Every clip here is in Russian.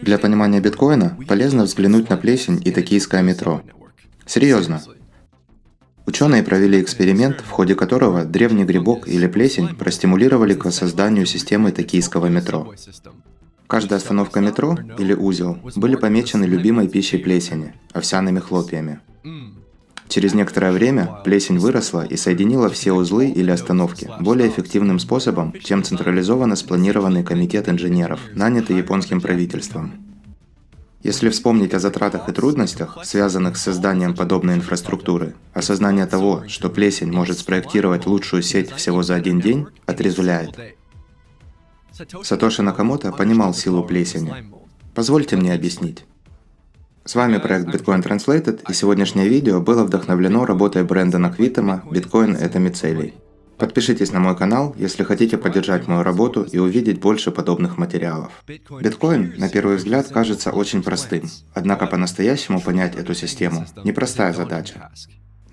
Для понимания биткоина полезно взглянуть на плесень и токийское метро. Серьезно. Ученые провели эксперимент, в ходе которого древний грибок или плесень простимулировали к созданию системы токийского метро. Каждая остановка метро или узел были помечены любимой пищей плесени – овсяными хлопьями. Через некоторое время плесень выросла и соединила все узлы или остановки более эффективным способом, чем централизованно спланированный комитет инженеров, нанятый японским правительством. Если вспомнить о затратах и трудностях, связанных с созданием подобной инфраструктуры, осознание того, что плесень может спроектировать лучшую сеть всего за один день, отрезвляет. Сатоши Накамото понимал силу плесени. Позвольте мне объяснить. С вами проект Bitcoin Translated, и сегодняшнее видео было вдохновлено работой Брэндона Квитема «Биткоин – это мицелий». Подпишитесь на мой канал, если хотите поддержать мою работу и увидеть больше подобных материалов. Биткоин, на первый взгляд, кажется очень простым, однако по-настоящему понять эту систему – непростая задача.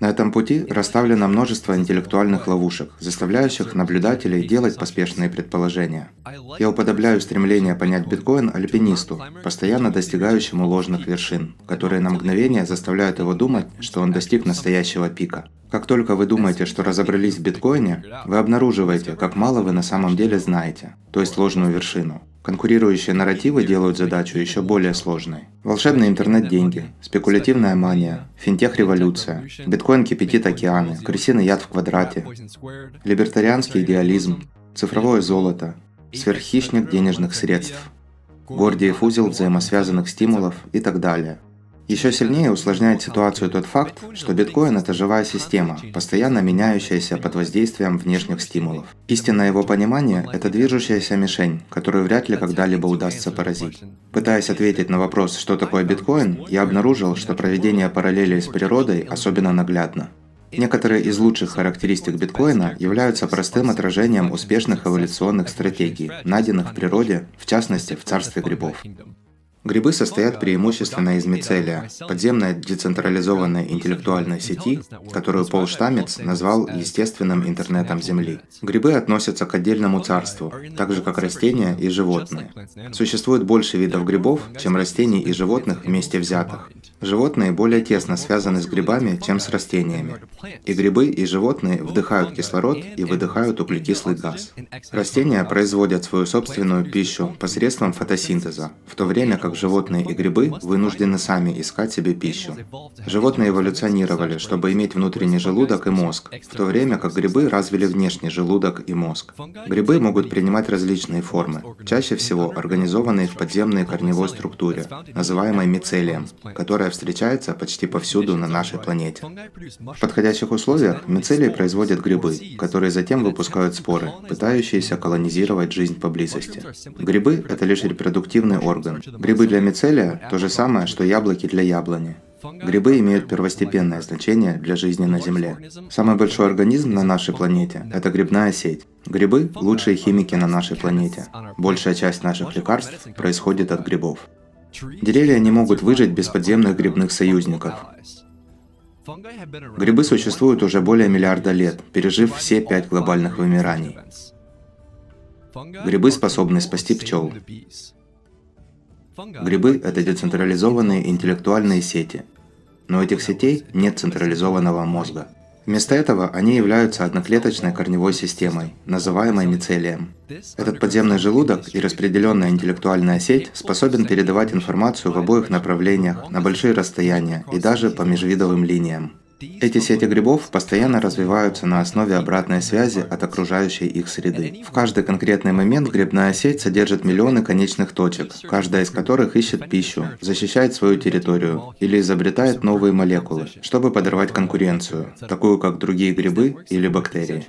На этом пути расставлено множество интеллектуальных ловушек, заставляющих наблюдателей делать поспешные предположения. Я уподобляю стремление понять биткоин альпинисту, постоянно достигающему ложных вершин, которые на мгновение заставляют его думать, что он достиг настоящего пика. Как только вы думаете, что разобрались в биткоине, вы обнаруживаете, как мало вы на самом деле знаете, то есть ложную вершину. Конкурирующие нарративы делают задачу еще более сложной. Волшебный интернет-деньги, спекулятивная мания, финтех-революция, биткоин кипятит океаны, крысиный яд в квадрате, либертарианский идеализм, цифровое золото, сверххищник денежных средств, Гордиев узел взаимосвязанных стимулов и так далее – еще сильнее усложняет ситуацию тот факт, что биткоин – это живая система, постоянно меняющаяся под воздействием внешних стимулов. Истинное его понимание – это движущаяся мишень, которую вряд ли когда-либо удастся поразить. Пытаясь ответить на вопрос, что такое биткоин, я обнаружил, что проведение параллелей с природой особенно наглядно. Некоторые из лучших характеристик биткоина являются простым отражением успешных эволюционных стратегий, найденных в природе, в частности в царстве грибов. Грибы состоят преимущественно из мицелия, подземной децентрализованной интеллектуальной сети, которую Пол Штамец назвал естественным интернетом Земли. Грибы относятся к отдельному царству, так же как растения и животные. Существует больше видов грибов, чем растений и животных вместе взятых. Животные более тесно связаны с грибами, чем с растениями. И грибы, и животные вдыхают кислород и выдыхают углекислый газ. Растения производят свою собственную пищу посредством фотосинтеза, в то время как животные и грибы вынуждены сами искать себе пищу. Животные эволюционировали, чтобы иметь внутренний желудок и мозг, в то время как грибы развили внешний желудок и мозг. Грибы могут принимать различные формы, чаще всего организованные в подземной корневой структуре, называемой мицелием, которая встречается почти повсюду на нашей планете. В подходящих условиях мицелии производят грибы, которые затем выпускают споры, пытающиеся колонизировать жизнь поблизости. Грибы – это лишь репродуктивный орган. Грибы для мицелия – то же самое, что яблоки для яблони. Грибы имеют первостепенное значение для жизни на Земле. Самый большой организм на нашей планете – это грибная сеть. Грибы – лучшие химики на нашей планете. Большая часть наших лекарств происходит от грибов. Деревья не могут выжить без подземных грибных союзников. Грибы существуют уже более миллиарда лет, пережив все пять глобальных вымираний. Грибы способны спасти пчел. Грибы – это децентрализованные интеллектуальные сети. Но у этих сетей нет централизованного мозга – Вместо этого они являются одноклеточной корневой системой, называемой мицелием. Этот подземный желудок и распределенная интеллектуальная сеть способен передавать информацию в обоих направлениях, на большие расстояния и даже по межвидовым линиям. Эти сети грибов постоянно развиваются на основе обратной связи от окружающей их среды. В каждый конкретный момент грибная сеть содержит миллионы конечных точек, каждая из которых ищет пищу, защищает свою территорию или изобретает новые молекулы, чтобы подорвать конкуренцию, такую как другие грибы или бактерии.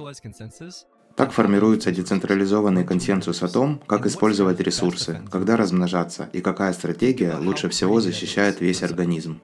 Так формируется децентрализованный консенсус о том, как использовать ресурсы, когда размножаться и какая стратегия лучше всего защищает весь организм.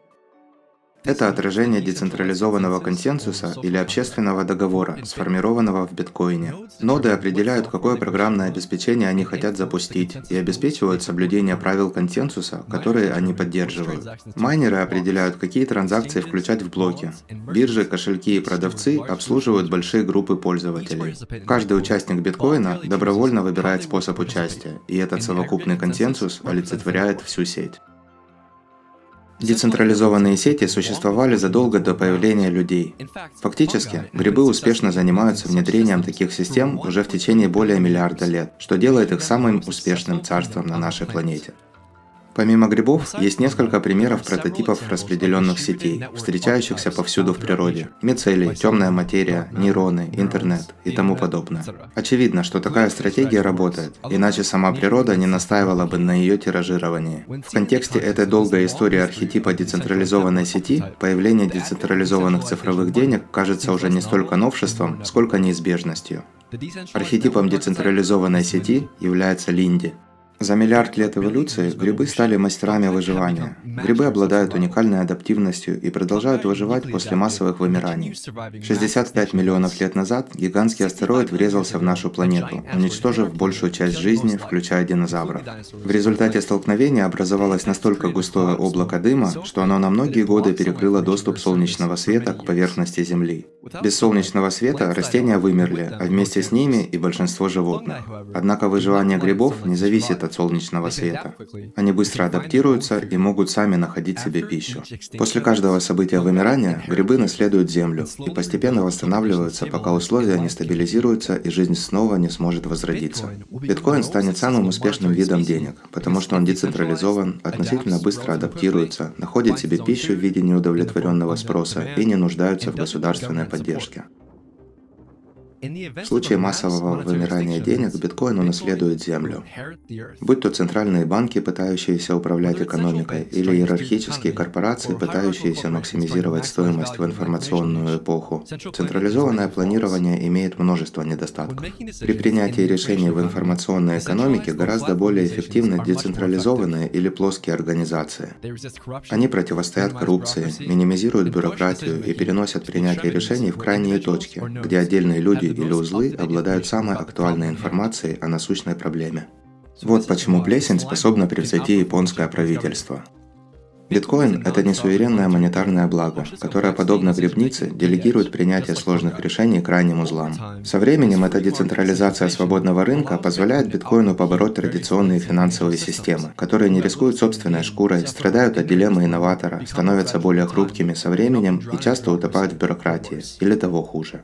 Это отражение децентрализованного консенсуса или общественного договора, сформированного в биткоине. Ноды определяют, какое программное обеспечение они хотят запустить, и обеспечивают соблюдение правил консенсуса, которые они поддерживают. Майнеры определяют, какие транзакции включать в блоки. Биржи, кошельки и продавцы обслуживают большие группы пользователей. Каждый участник биткоина добровольно выбирает способ участия, и этот совокупный консенсус олицетворяет всю сеть. Децентрализованные сети существовали задолго до появления людей. Фактически, грибы успешно занимаются внедрением таких систем уже в течение более миллиарда лет, что делает их самым успешным царством на нашей планете. Помимо грибов, есть несколько примеров прототипов распределенных сетей, встречающихся повсюду в природе. Мицелий, темная материя, нейроны, интернет и тому подобное. Очевидно, что такая стратегия работает, иначе сама природа не настаивала бы на ее тиражировании. В контексте этой долгой истории архетипа децентрализованной сети, появление децентрализованных цифровых денег кажется уже не столько новшеством, сколько неизбежностью. Архетипом децентрализованной сети является Линди, за миллиард лет эволюции грибы стали мастерами выживания. Грибы обладают уникальной адаптивностью и продолжают выживать после массовых вымираний. 65 миллионов лет назад гигантский астероид врезался в нашу планету, уничтожив большую часть жизни, включая динозавров. В результате столкновения образовалось настолько густое облако дыма, что оно на многие годы перекрыло доступ солнечного света к поверхности Земли. Без солнечного света растения вымерли, а вместе с ними и большинство животных. Однако выживание грибов не зависит от солнечного света. Они быстро адаптируются и могут сами находить себе пищу. После каждого события вымирания грибы наследуют землю и постепенно восстанавливаются, пока условия не стабилизируются и жизнь снова не сможет возродиться. Биткоин станет самым успешным видом денег, потому что он децентрализован, относительно быстро адаптируется, находит себе пищу в виде неудовлетворенного спроса и не нуждаются в государственной поддержке. В случае массового вымирания денег биткоин унаследует землю. Будь то центральные банки, пытающиеся управлять экономикой, или иерархические корпорации, пытающиеся максимизировать стоимость в информационную эпоху, централизованное планирование имеет множество недостатков. При принятии решений в информационной экономике гораздо более эффективны децентрализованные или плоские организации. Они противостоят коррупции, минимизируют бюрократию и переносят принятие решений в крайние точки, где отдельные люди или узлы обладают самой актуальной информацией о насущной проблеме. Вот почему плесень способна превзойти японское правительство. Биткоин – это не суверенное монетарное благо, которое, подобно грибнице, делегирует принятие сложных решений крайним узлам. Со временем эта децентрализация свободного рынка позволяет биткоину побороть традиционные финансовые системы, которые не рискуют собственной шкурой, страдают от дилеммы инноватора, становятся более хрупкими со временем и часто утопают в бюрократии, или того хуже.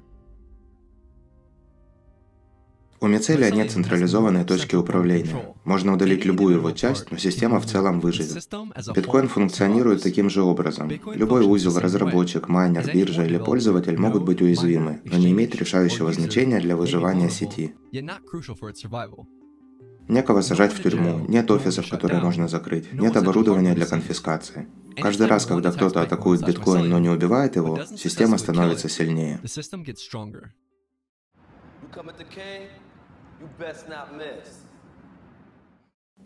У мицелия нет централизованной точки управления. Можно удалить любую его часть, но система в целом выживет. Биткоин функционирует таким же образом. Любой узел, разработчик, майнер, биржа или пользователь могут быть уязвимы, но не имеют решающего значения для выживания сети. Некого сажать в тюрьму, нет офисов, которые можно закрыть, нет оборудования для конфискации. Каждый раз, когда кто-то атакует биткоин, но не убивает его, система становится сильнее.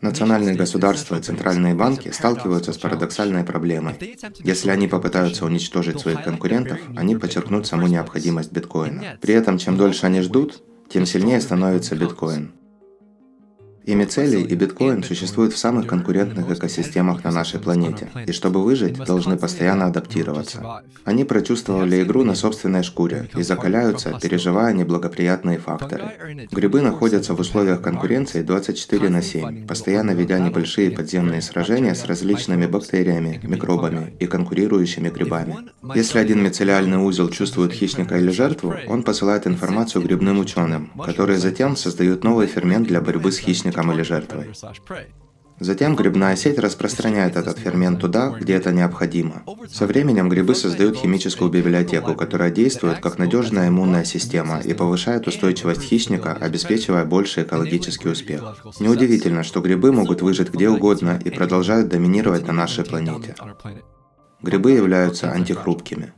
Национальные государства и центральные банки сталкиваются с парадоксальной проблемой. Если они попытаются уничтожить своих конкурентов, они подчеркнут саму необходимость биткоина. При этом, чем дольше они ждут, тем сильнее становится биткоин. И мицелий, и биткоин существуют в самых конкурентных экосистемах на нашей планете, и чтобы выжить, должны постоянно адаптироваться. Они прочувствовали игру на собственной шкуре и закаляются, переживая неблагоприятные факторы. Грибы находятся в условиях конкуренции 24 на 7, постоянно ведя небольшие подземные сражения с различными бактериями, микробами и конкурирующими грибами. Если один мицелиальный узел чувствует хищника или жертву, он посылает информацию грибным ученым, которые затем создают новый фермент для борьбы с хищником хищником или жертвой. Затем грибная сеть распространяет этот фермент туда, где это необходимо. Со временем грибы создают химическую библиотеку, которая действует как надежная иммунная система и повышает устойчивость хищника, обеспечивая больший экологический успех. Неудивительно, что грибы могут выжить где угодно и продолжают доминировать на нашей планете. Грибы являются антихрупкими.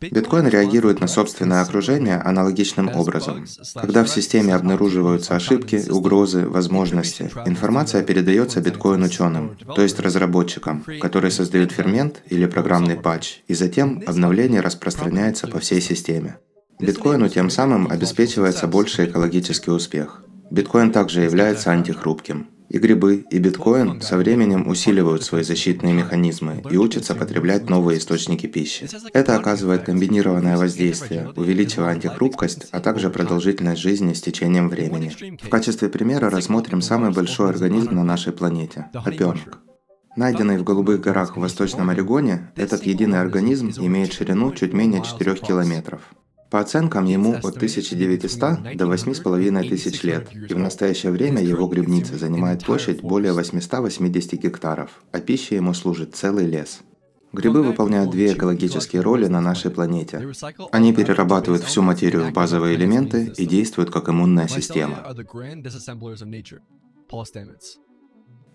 Биткоин реагирует на собственное окружение аналогичным образом. Когда в системе обнаруживаются ошибки, угрозы, возможности, информация передается биткоин-ученым, то есть разработчикам, которые создают фермент или программный патч, и затем обновление распространяется по всей системе. Биткоину тем самым обеспечивается больший экологический успех. Биткоин также является антихрупким. И грибы, и биткоин со временем усиливают свои защитные механизмы и учатся потреблять новые источники пищи. Это оказывает комбинированное воздействие, увеличивая антихрупкость, а также продолжительность жизни с течением времени. В качестве примера рассмотрим самый большой организм на нашей планете – опенок. Найденный в Голубых горах в Восточном Орегоне, этот единый организм имеет ширину чуть менее 4 километров. По оценкам, ему от 1900 до 8500 лет, и в настоящее время его грибница занимает площадь более 880 гектаров, а пищей ему служит целый лес. Грибы выполняют две экологические роли на нашей планете. Они перерабатывают всю материю в базовые элементы и действуют как иммунная система.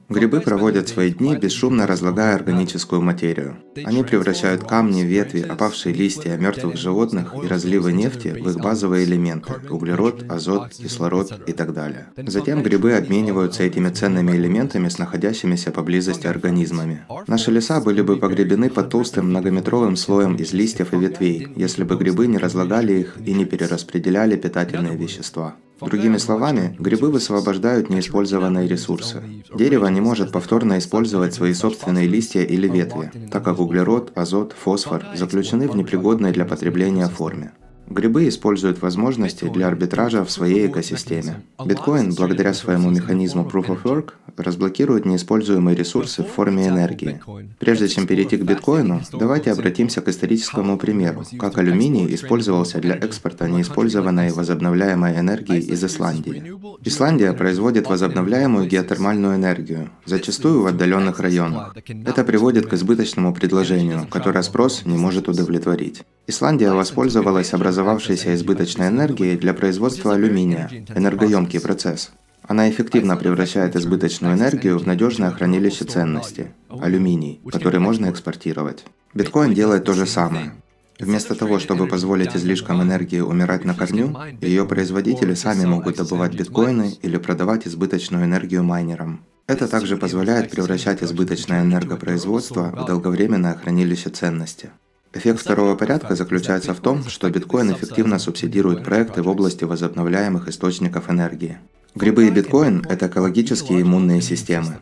Грибы проводят свои дни, бесшумно разлагая органическую материю. Они превращают камни, ветви, опавшие листья мертвых животных и разливы нефти в их базовые элементы – углерод, азот, кислород и так далее. Затем грибы обмениваются этими ценными элементами с находящимися поблизости организмами. Наши леса были бы погребены под толстым многометровым слоем из листьев и ветвей, если бы грибы не разлагали их и не перераспределяли питательные вещества. Другими словами, грибы высвобождают неиспользованные ресурсы. Дерево не может повторно использовать свои собственные листья или ветви, так как углерод, азот, фосфор заключены в непригодной для потребления форме. Грибы используют возможности для арбитража в своей экосистеме. Биткоин, благодаря своему механизму Proof of Work, разблокирует неиспользуемые ресурсы в форме энергии. Прежде чем перейти к биткоину, давайте обратимся к историческому примеру, как алюминий использовался для экспорта неиспользованной возобновляемой энергии из Исландии. Исландия производит возобновляемую геотермальную энергию, зачастую в отдаленных районах. Это приводит к избыточному предложению, которое спрос не может удовлетворить. Исландия воспользовалась образовавшейся избыточной энергией для производства алюминия, энергоемкий процесс. Она эффективно превращает избыточную энергию в надежное хранилище ценности – алюминий, который можно экспортировать. Биткоин делает то же самое. Вместо того, чтобы позволить излишкам энергии умирать на корню, ее производители сами могут добывать биткоины или продавать избыточную энергию майнерам. Это также позволяет превращать избыточное энергопроизводство в долговременное хранилище ценности. Эффект второго порядка заключается в том, что биткоин эффективно субсидирует проекты в области возобновляемых источников энергии. Грибы и биткоин – это экологические иммунные системы.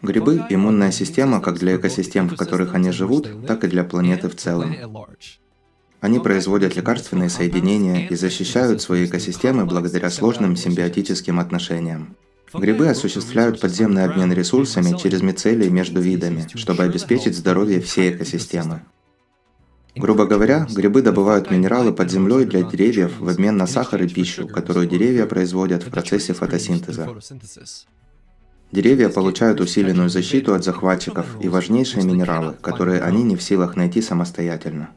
Грибы – иммунная система как для экосистем, в которых они живут, так и для планеты в целом. Они производят лекарственные соединения и защищают свои экосистемы благодаря сложным симбиотическим отношениям. Грибы осуществляют подземный обмен ресурсами через мицелии между видами, чтобы обеспечить здоровье всей экосистемы. Грубо говоря, грибы добывают минералы под землей для деревьев в обмен на сахар и пищу, которую деревья производят в процессе фотосинтеза. Деревья получают усиленную защиту от захватчиков и важнейшие минералы, которые они не в силах найти самостоятельно.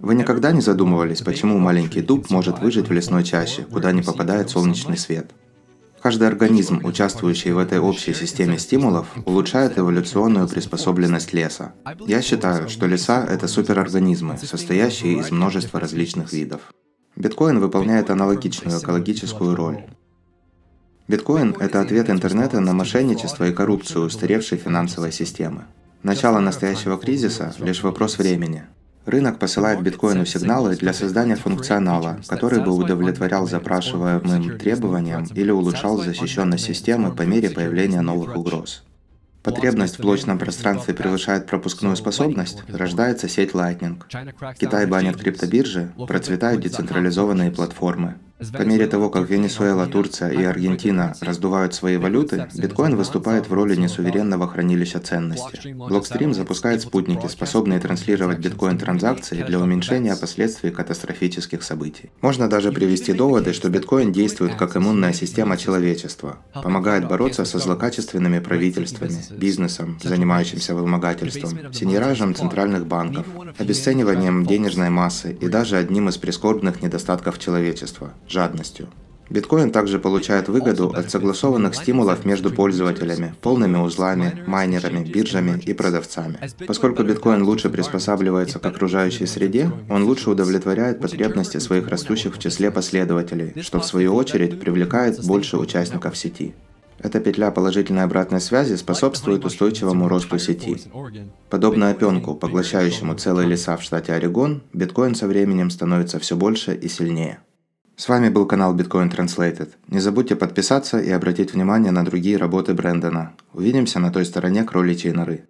Вы никогда не задумывались, почему маленький дуб может выжить в лесной чаще, куда не попадает солнечный свет? Каждый организм, участвующий в этой общей системе стимулов, улучшает эволюционную приспособленность леса. Я считаю, что леса – это суперорганизмы, состоящие из множества различных видов. Биткоин выполняет аналогичную экологическую роль. Биткоин – это ответ интернета на мошенничество и коррупцию устаревшей финансовой системы. Начало настоящего кризиса – лишь вопрос времени. Рынок посылает биткоину сигналы для создания функционала, который бы удовлетворял запрашиваемым требованиям или улучшал защищенность системы по мере появления новых угроз. Потребность в блочном пространстве превышает пропускную способность, рождается сеть Lightning. Китай банит криптобиржи, процветают децентрализованные платформы. По мере того, как Венесуэла, Турция и Аргентина раздувают свои валюты, биткоин выступает в роли несуверенного хранилища ценности. Blockstream запускает спутники, способные транслировать биткоин-транзакции для уменьшения последствий катастрофических событий. Можно даже привести доводы, что биткоин действует как иммунная система человечества, помогает бороться со злокачественными правительствами, бизнесом, занимающимся вымогательством, синеражем центральных банков, обесцениванием денежной массы и даже одним из прискорбных недостатков человечества – жадностью. Биткоин также получает выгоду от согласованных стимулов между пользователями, полными узлами, майнерами, биржами и продавцами. Поскольку биткоин лучше приспосабливается к окружающей среде, он лучше удовлетворяет потребности своих растущих в числе последователей, что в свою очередь привлекает больше участников сети. Эта петля положительной обратной связи способствует устойчивому росту сети. Подобно опенку, поглощающему целые леса в штате Орегон, биткоин со временем становится все больше и сильнее. С вами был канал Bitcoin Translated. Не забудьте подписаться и обратить внимание на другие работы Брэндона. Увидимся на той стороне кроличьей норы.